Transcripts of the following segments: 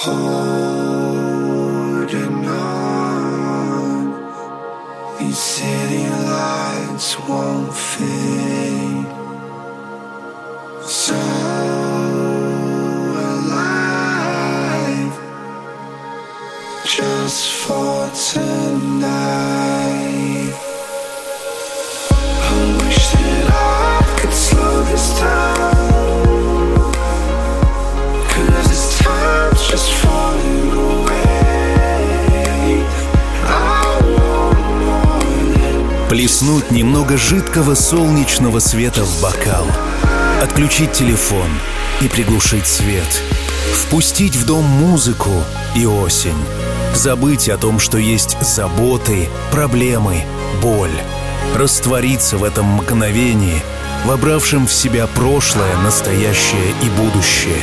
holding on. These city lights won't fade. Немного жидкого солнечного света в бокал. Отключить телефон и приглушить свет. Впустить в дом музыку и осень. Забыть о том, что есть заботы, проблемы, боль. Раствориться в этом мгновении, вобравшем в себя прошлое, настоящее и будущее.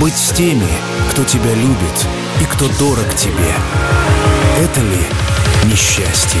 Быть с теми, кто тебя любит и кто дорог тебе. Это ли несчастье?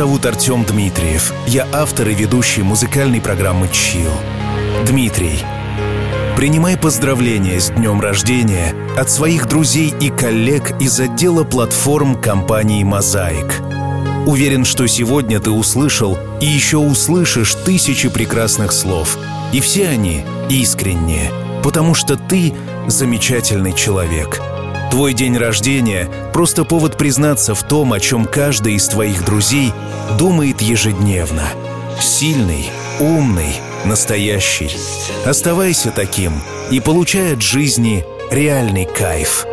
Зовут Артем Дмитриев. Я автор и ведущий музыкальной программы «Чил». Дмитрий, принимай поздравления с днем рождения от своих друзей и коллег из отдела платформ компании «Мозаик». Уверен, что сегодня ты услышал и еще услышишь тысячи прекрасных слов. И все они искренние, потому что ты замечательный человек. Твой день рождения — просто повод признаться в том, о чем каждый из твоих друзей думает ежедневно. Сильный, умный, настоящий. Оставайся таким и получай от жизни реальный кайф.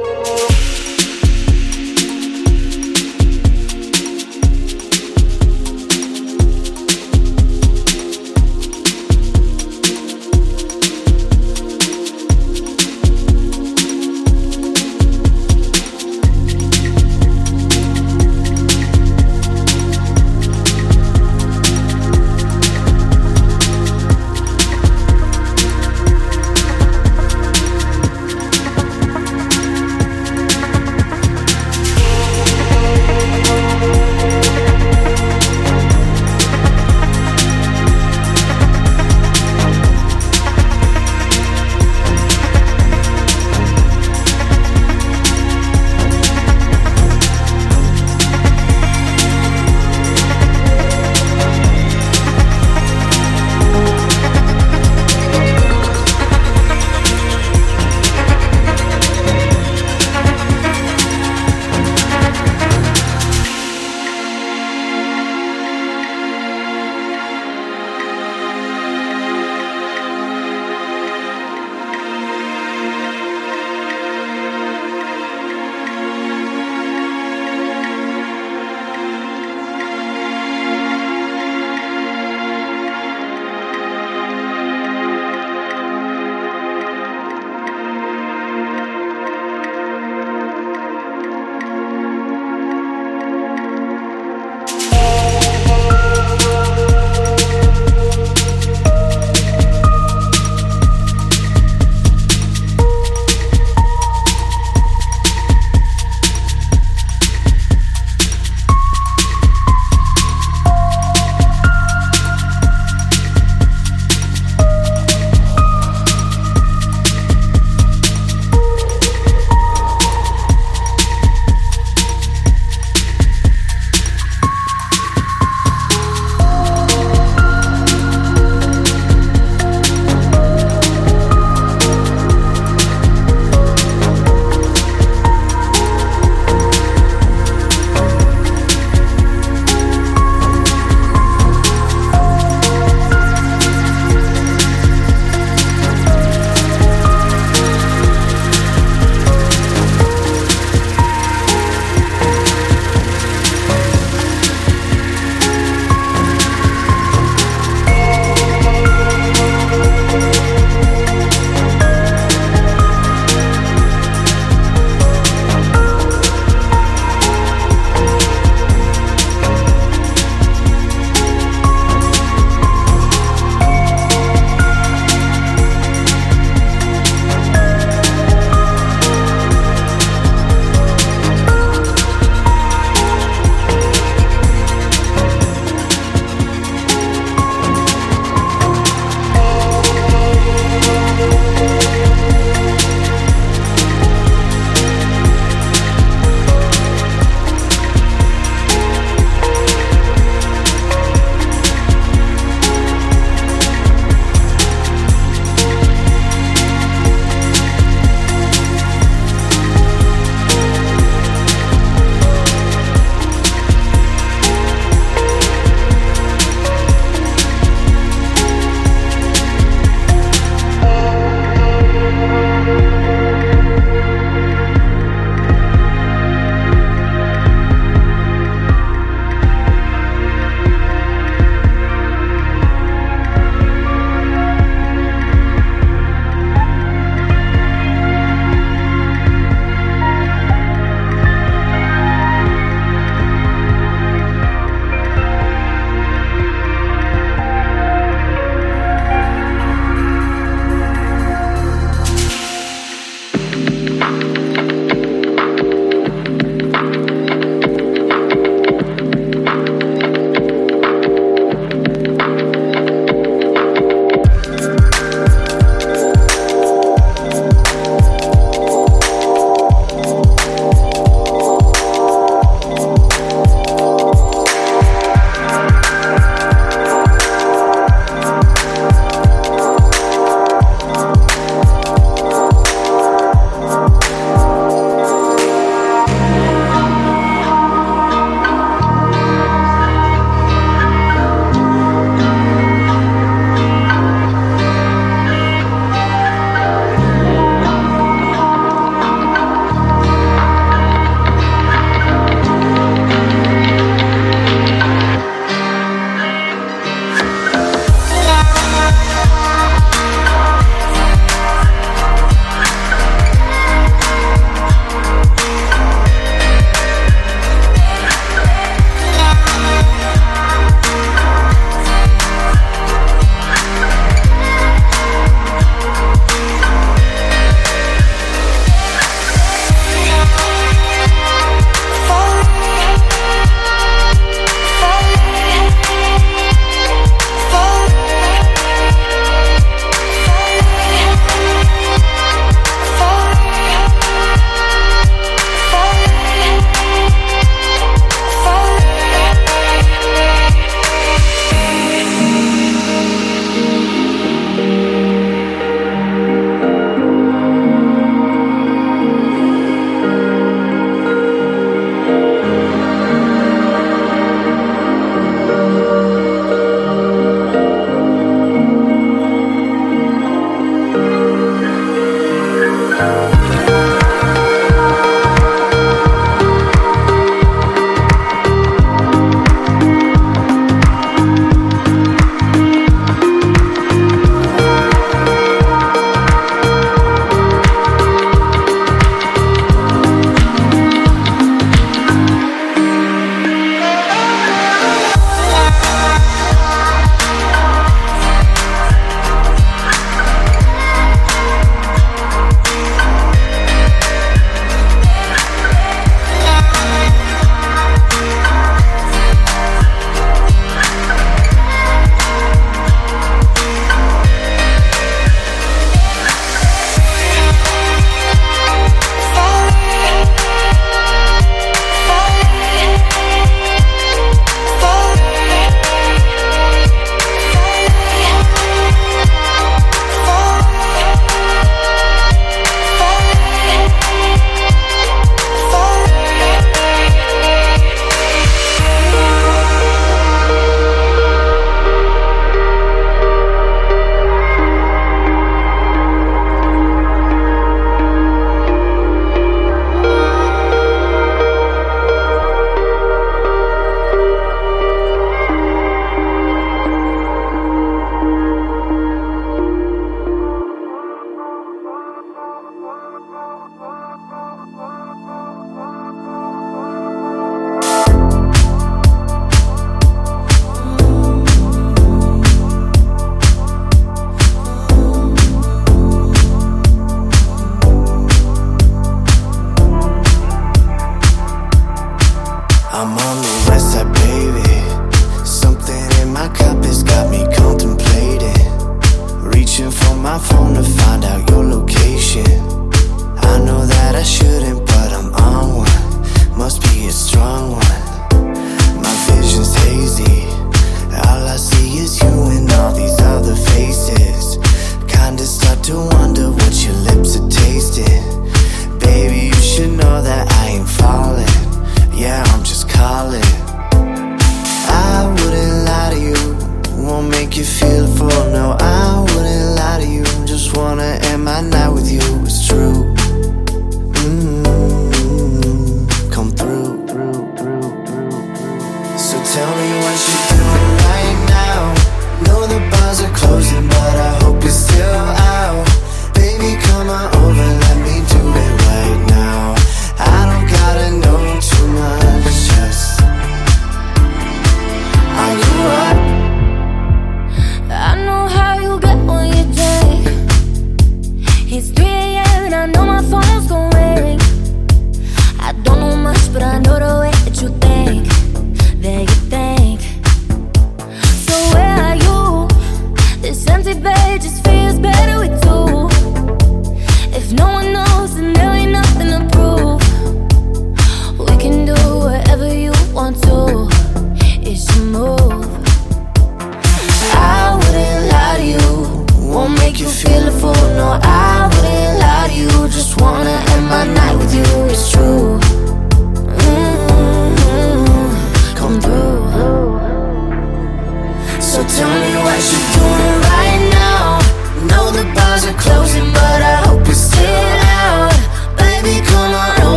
but I know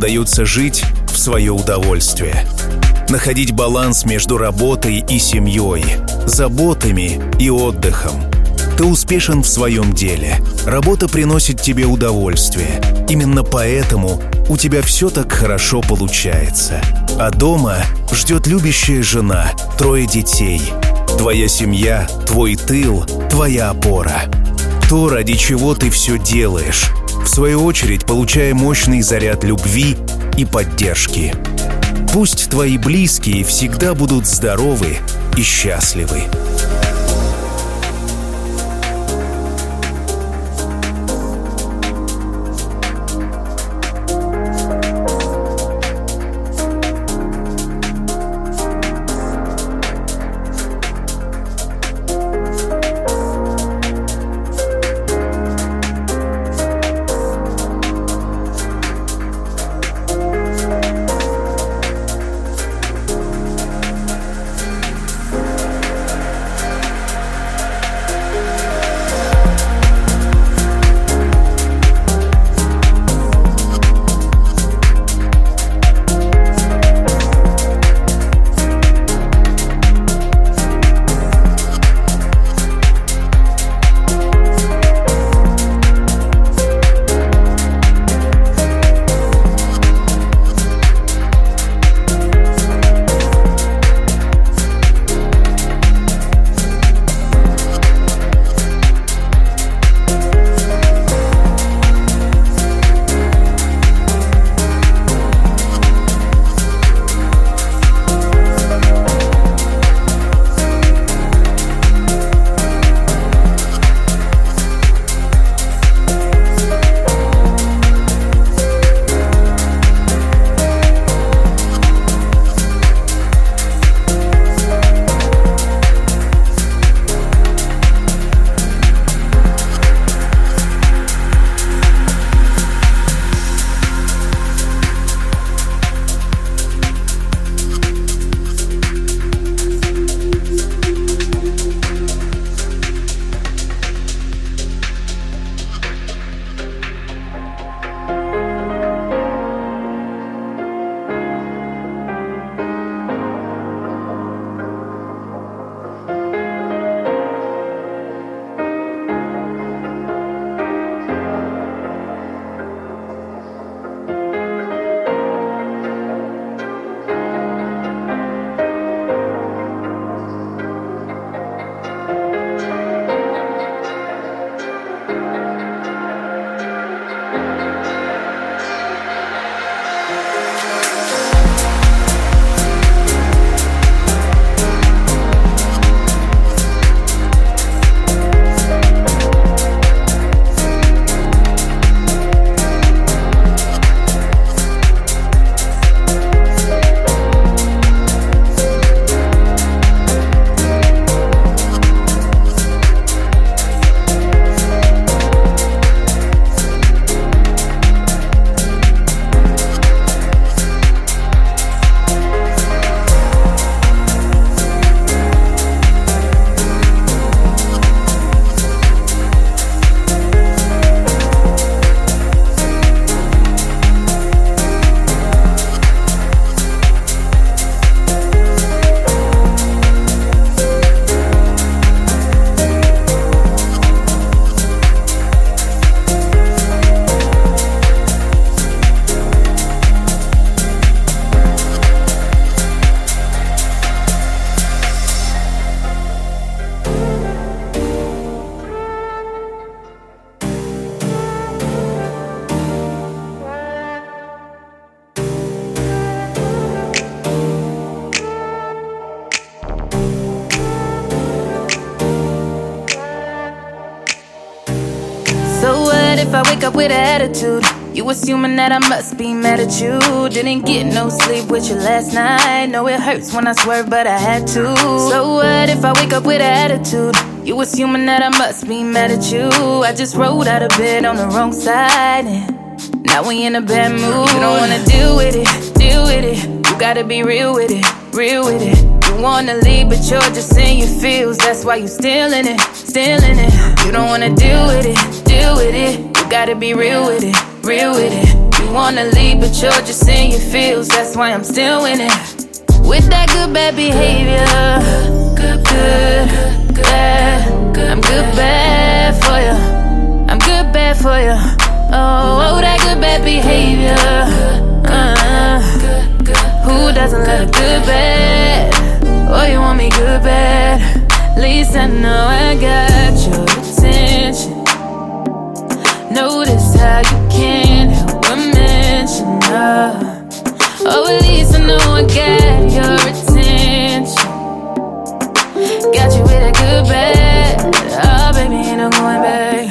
удается жить в свое удовольствие. Находить баланс между работой и семьей, заботами и отдыхом. Ты успешен в своем деле. Работа приносит тебе удовольствие. Именно поэтому у тебя все так хорошо получается. А дома ждет любящая жена, трое детей. Твоя семья, твой тыл, твоя опора. То, ради чего ты все делаешь в свою очередь получая мощный заряд любви и поддержки. Пусть твои близкие всегда будут здоровы и счастливы. That I must be mad at you. Didn't get no sleep with you last night. Know it hurts when I swerve, but I had to. So what if I wake up with an attitude? You assuming that I must be mad at you. I just rolled out of bed on the wrong side. And now we in a bad mood. You don't wanna deal with it, deal with it. You gotta be real with it, real with it. You wanna leave, but you're just in your feels. That's why you still in it, still in it. You don't wanna deal with it, deal with it. You gotta be real with it real with it. Wanna leave, but you're just in your feels. That's why I'm still in it. With that good bad behavior. Good, good, good, bad. I'm good bad for you. I'm good bad for you. Oh, oh, that good bad behavior. Uh, who doesn't love good bad? Oh, you want me good bad? Least I know I got your attention. Notice how you can't help but Oh, at least I know I got your attention. Got you with a good bed. Oh, baby, ain't no going back.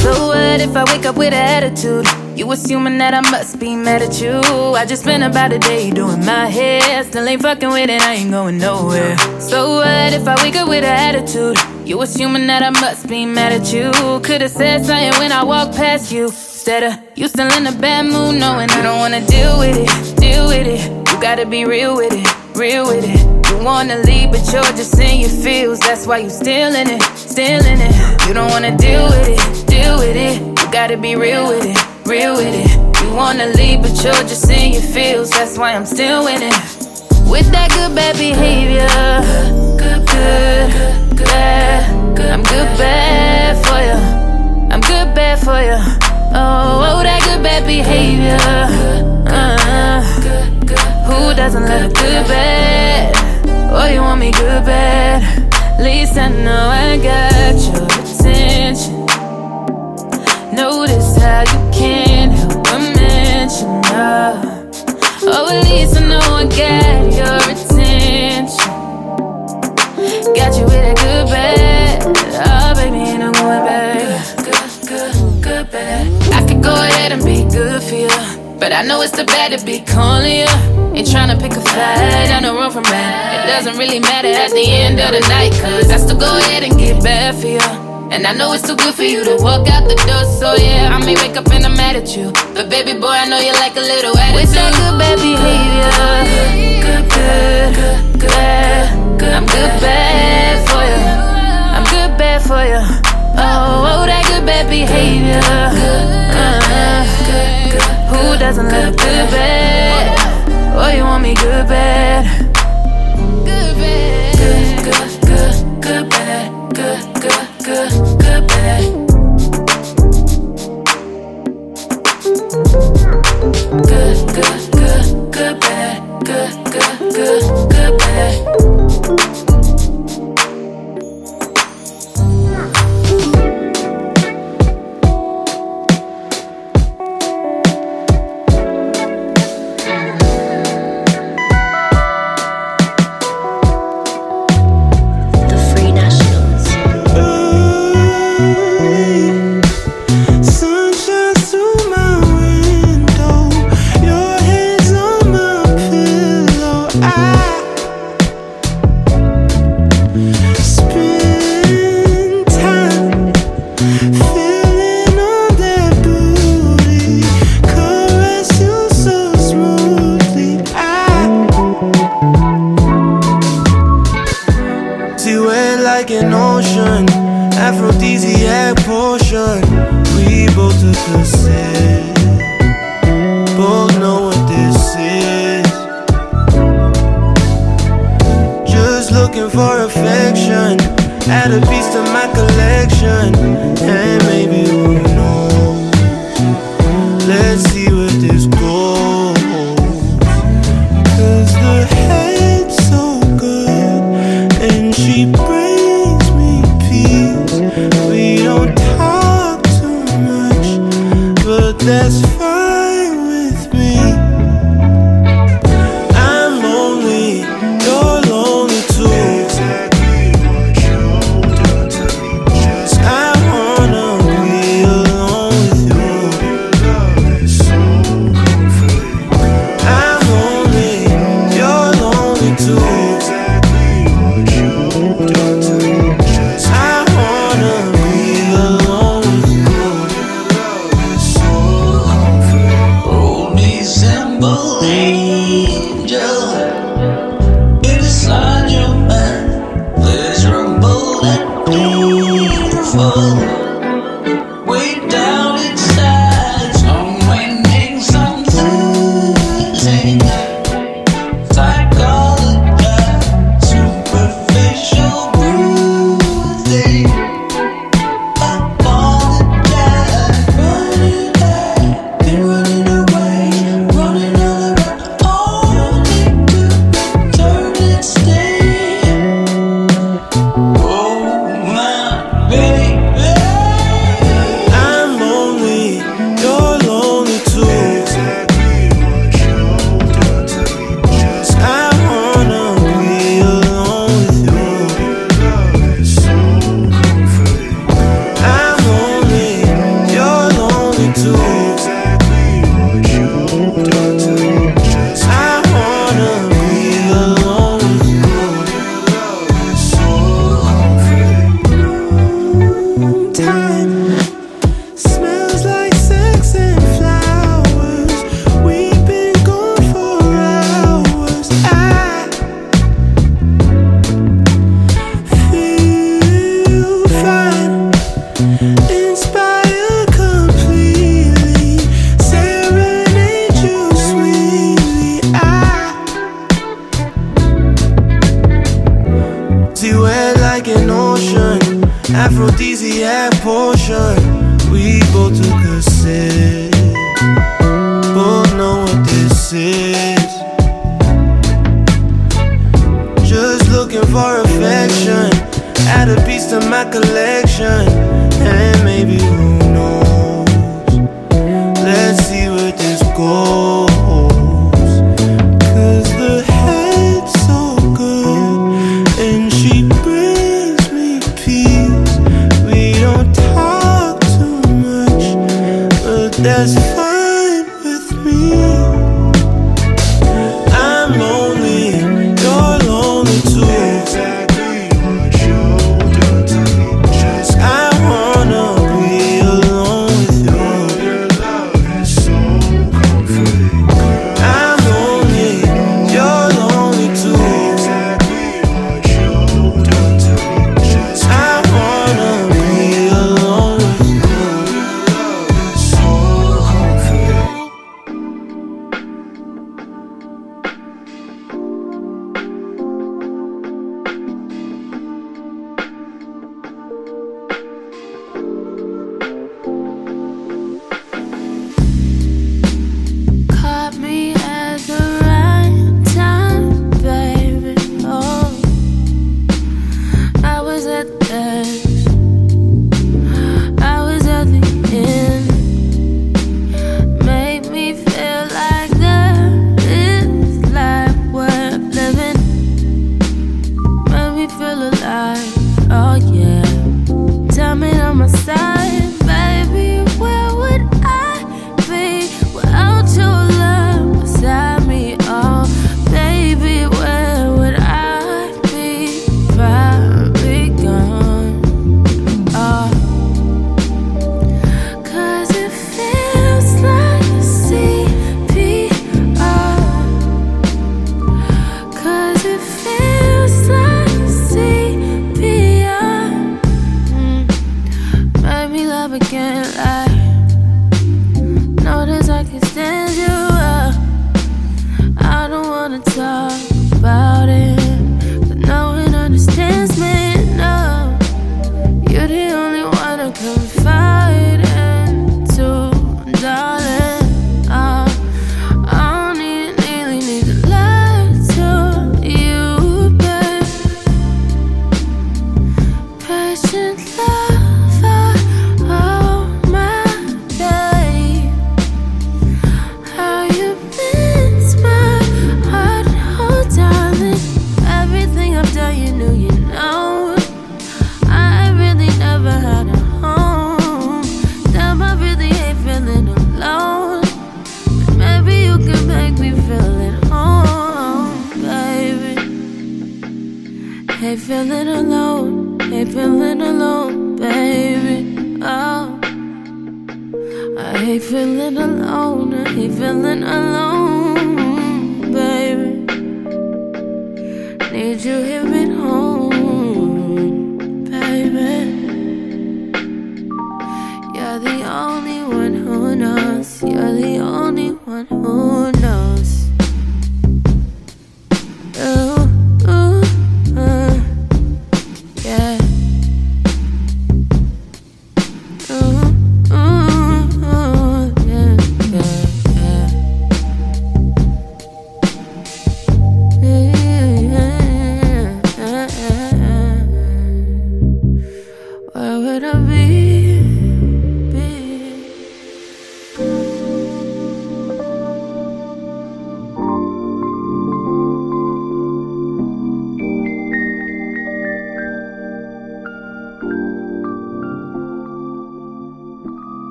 So what if I wake up with an attitude? You assuming that I must be mad at you. I just spent about a day doing my hair. Still ain't fucking with it, I ain't going nowhere. So what if I wake up with an attitude? You assuming that I must be mad at you. Could've said something when I walked past you. Instead of you still in a bad mood, knowing I don't wanna deal with it, deal with it. You gotta be real with it, real with it. You wanna leave, but you're just in your feels. That's why you still in it, still in it. You don't wanna deal with it, deal with it. You gotta be real with it, real with it. You wanna leave, but you're just in your feels. That's why I'm still in it. With that good bad behavior, good, good, bad. I'm good bad for you. I'm good bad for you. Oh, oh, that good bad behavior. Uh, who doesn't love a good bad? Oh, you want me good bad? Least I know I got your attention. Notice how you can't help but mention her. Oh, at least I know I got your But I know it's the bad to be calling you. Ain't trying to pick a fight, I know run from bad. It doesn't really matter at the end of the night, cause I still go ahead and get bad for you. And I know it's too good for you to walk out the door, so yeah, I may wake up and I'm mad at you. But baby boy, I know you like a little attitude. With that good bad behavior, good, good, good, bad. I'm good bad for you. I'm good bad for you. Oh, oh, that good bad behavior. Uh, who doesn't love good bad? Oh, you want me good bad? Good bad.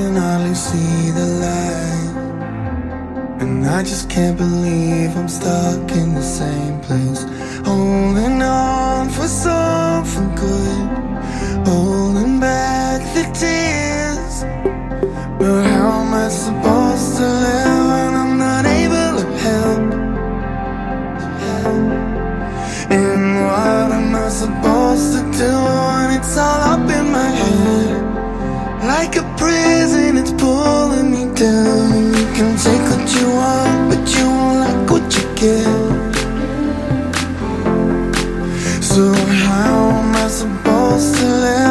can hardly see the light. And I just can't believe I'm stuck in the same place. Holding on for something good, holding back the tears. you can take what you want, but you won't like what you get. So how am I supposed to live?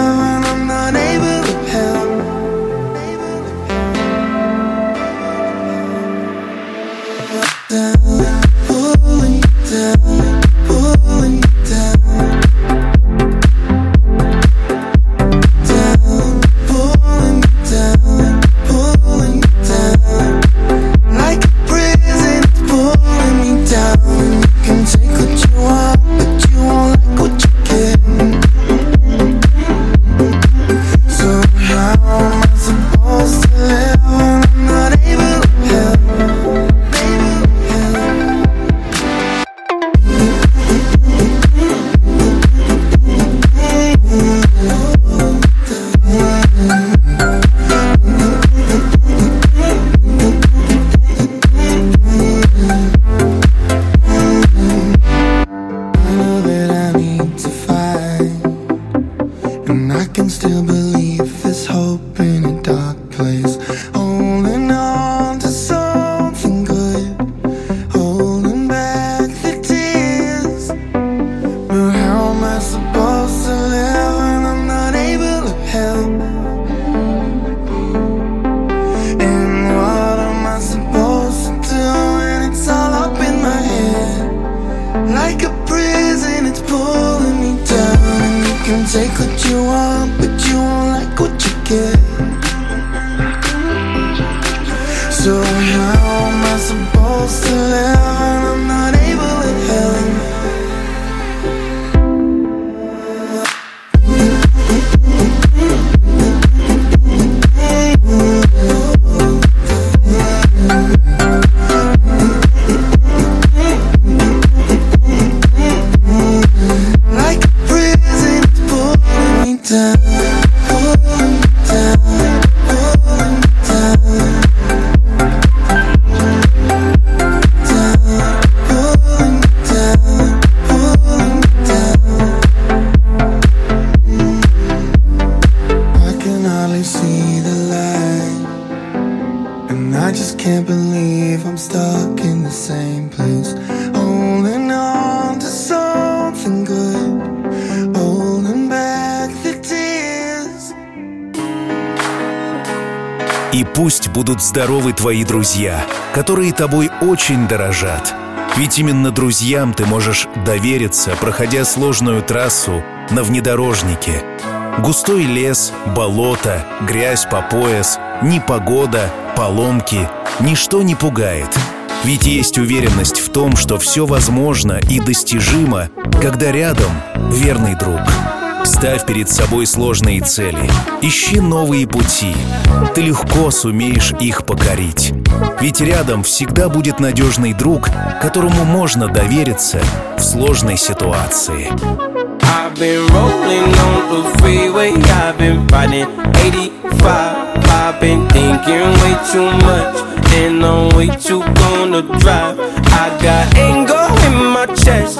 Будут здоровы твои друзья, которые тобой очень дорожат. Ведь именно друзьям ты можешь довериться, проходя сложную трассу на внедорожнике. Густой лес, болото, грязь по пояс, непогода, поломки — ничто не пугает. Ведь есть уверенность в том, что все возможно и достижимо, когда рядом верный друг. Ставь перед собой сложные цели. Ищи новые пути. Ты легко сумеешь их покорить. Ведь рядом всегда будет надежный друг, которому можно довериться в сложной ситуации. I've on the freeway, I've been riding 85. I've been thinking way too much, and I'm way too gonna drive. I got anger in my chest,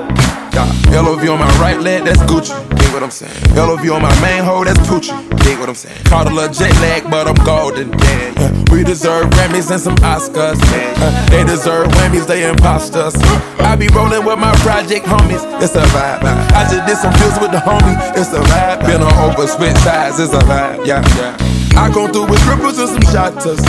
Yeah. LOV on my right leg, that's Gucci. What I'm saying. LOV on my main hoe, that's Poochie. Dig what I'm saying. Caught a little jet lag, but I'm golden. Yeah, yeah. We deserve Grammys and some Oscars. Uh, they deserve Whammies, they imposters. I be rolling with my project homies. It's a vibe. I just did some deals with the homie. It's a vibe. Been on over switch sides. It's a vibe. Yeah, yeah. I come through with cripples and some shotters.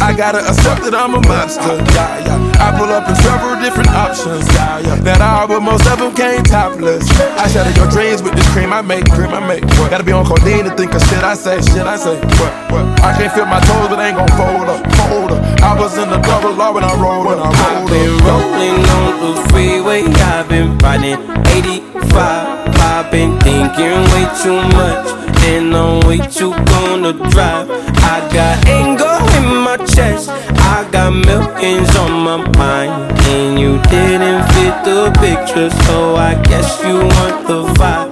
I gotta accept that I'm a monster. Yeah, yeah. I pull up in several different options. Yeah, yeah. That all, but most of them came topless. I shatter your dreams with this cream I make, cream I make. What? Gotta be on codeine to think of shit I say, shit I say. What? What? I can't feel my toes, but ain't gon' fold up, fold up. I was in the double law when I rolled, when I I've rolled been up. rolling on the freeway, I've been riding 85. I've been thinking way too much, and I'm way too gonna drive. I got anger in my chest, I got millions on my mind, and you didn't fit the picture, so I guess you want the vibe.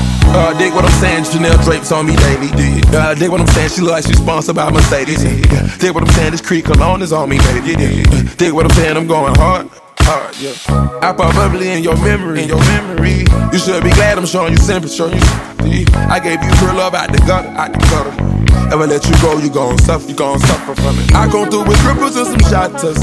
Uh, dig what I'm saying, Chanel drapes on me daily. Dig. Uh, dig what I'm saying, she look like she's sponsored by Mercedes. Dig what I'm saying, this Creed cologne is on me, baby. Yeah. Dig what I'm saying, I'm going hard. Hard, yeah. I pop bubbly in your memory, in your memory. You should be glad I'm showing you sympathy, showing you sympathy. I gave you real love out the gutter, out the gutter. Ever let you go, you gon' suffer, you gon' suffer from it. I come through with cripples and some shotters.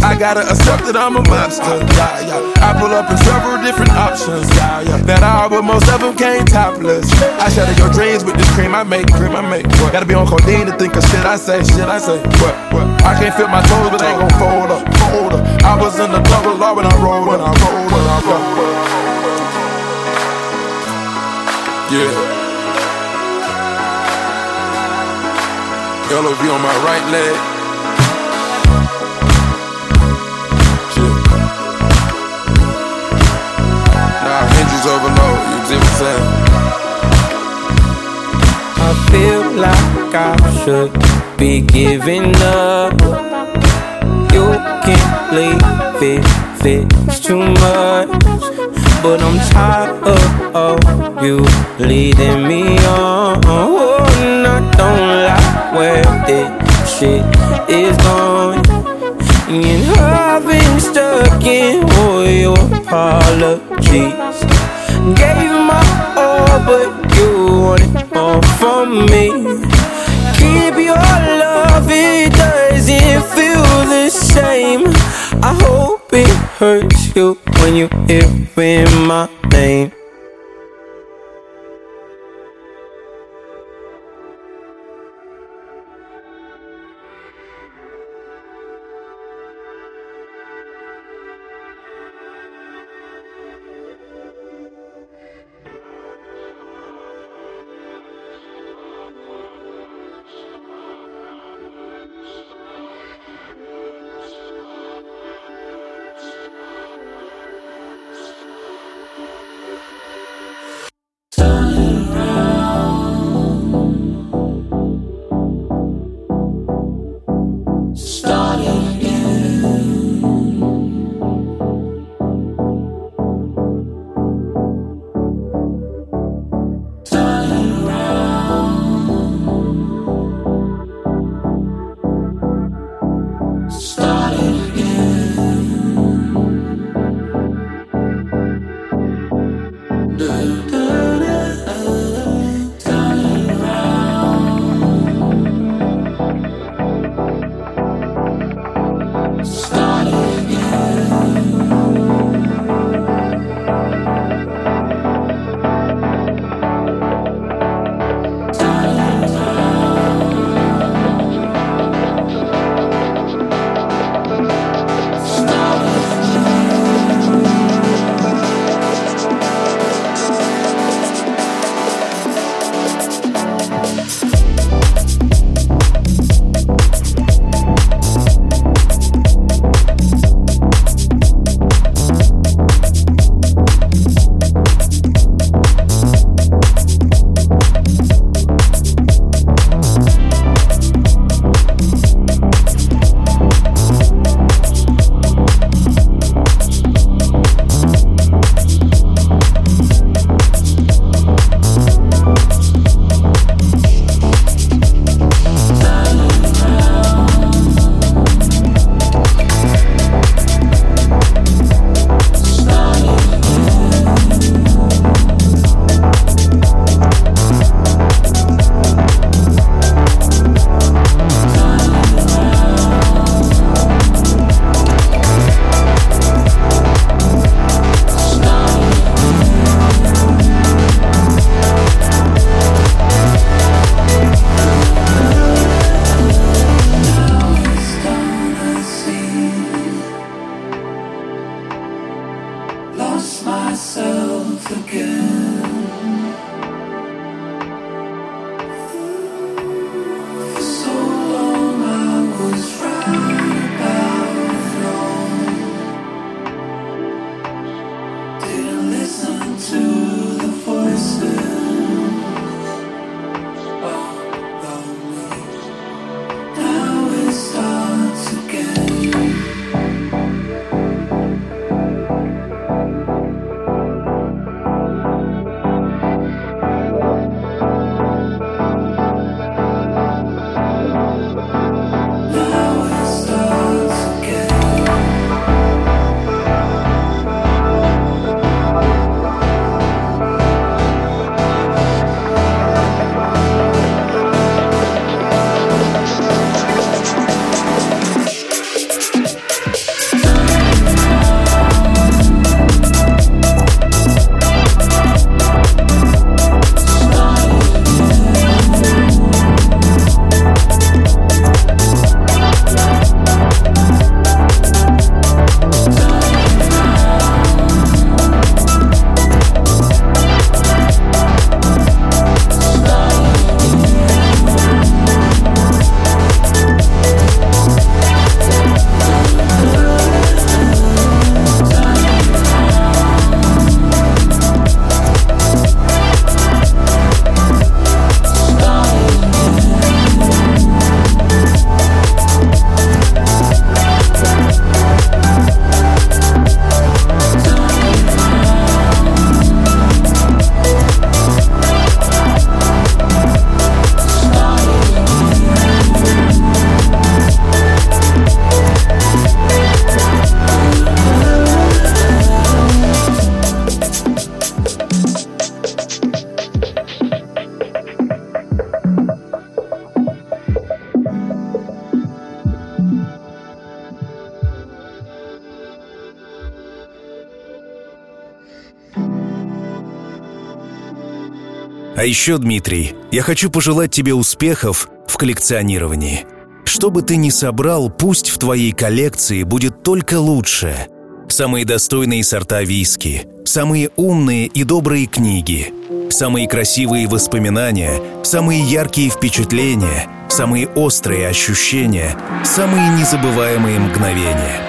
I gotta accept that I'm a monster. Yeah, yeah. I pull up in several different options. Yeah, yeah. That all, but most of them came topless. I shatter your dreams with this cream I make, cream I make. What? Gotta be on codeine to think of shit I say, shit I say. What? What? I can't feel my toes, but ain't gon' fold up, fold up. I was in the double law when I rolled, when I rolled, when I rolled. Yeah. LOV on my right leg. Nah, hinges overload, you what I'm saying? I feel like I should be giving up. You can't leave it it's too much. But I'm tired of you leading me on. This shit is going. And I've been stuck in all your apologies. Gave my all, but you wanted more from me. Keep your love, it doesn't feel the same. I hope it hurts you when you hear my name. lost myself again. Еще, Дмитрий, я хочу пожелать тебе успехов в коллекционировании. Что бы ты ни собрал, пусть в твоей коллекции будет только лучшее. Самые достойные сорта виски, самые умные и добрые книги, самые красивые воспоминания, самые яркие впечатления, самые острые ощущения, самые незабываемые мгновения.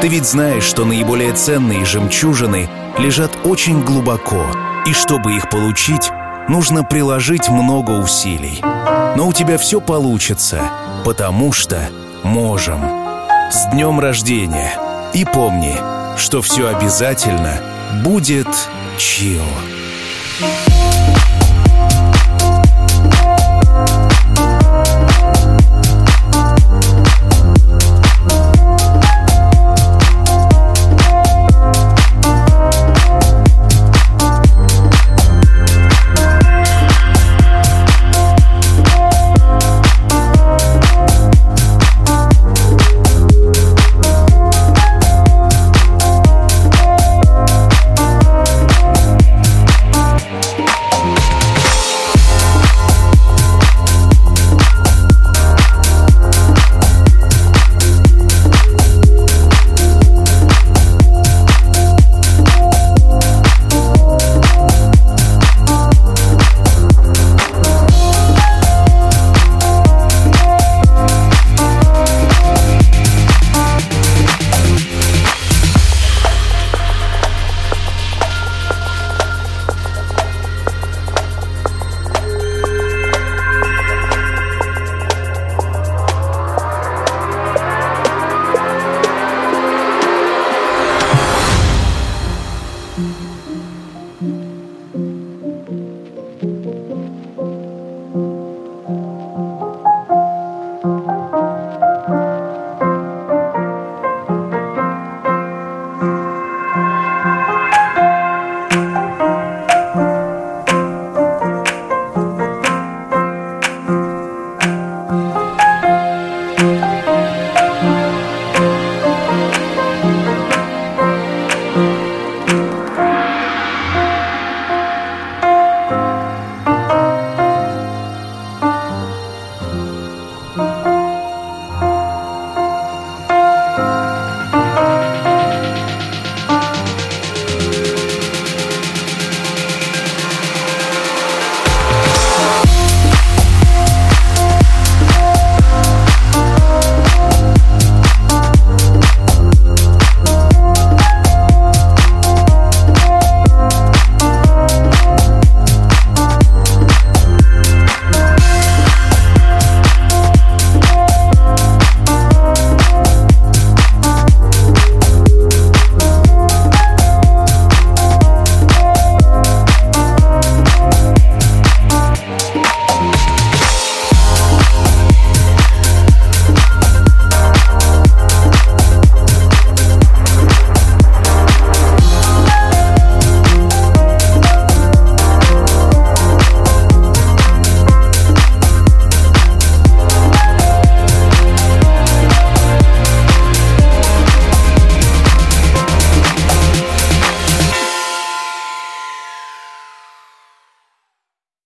Ты ведь знаешь, что наиболее ценные жемчужины лежат очень глубоко, и чтобы их получить, нужно приложить много усилий. Но у тебя все получится, потому что можем. С днем рождения! И помни, что все обязательно будет чил.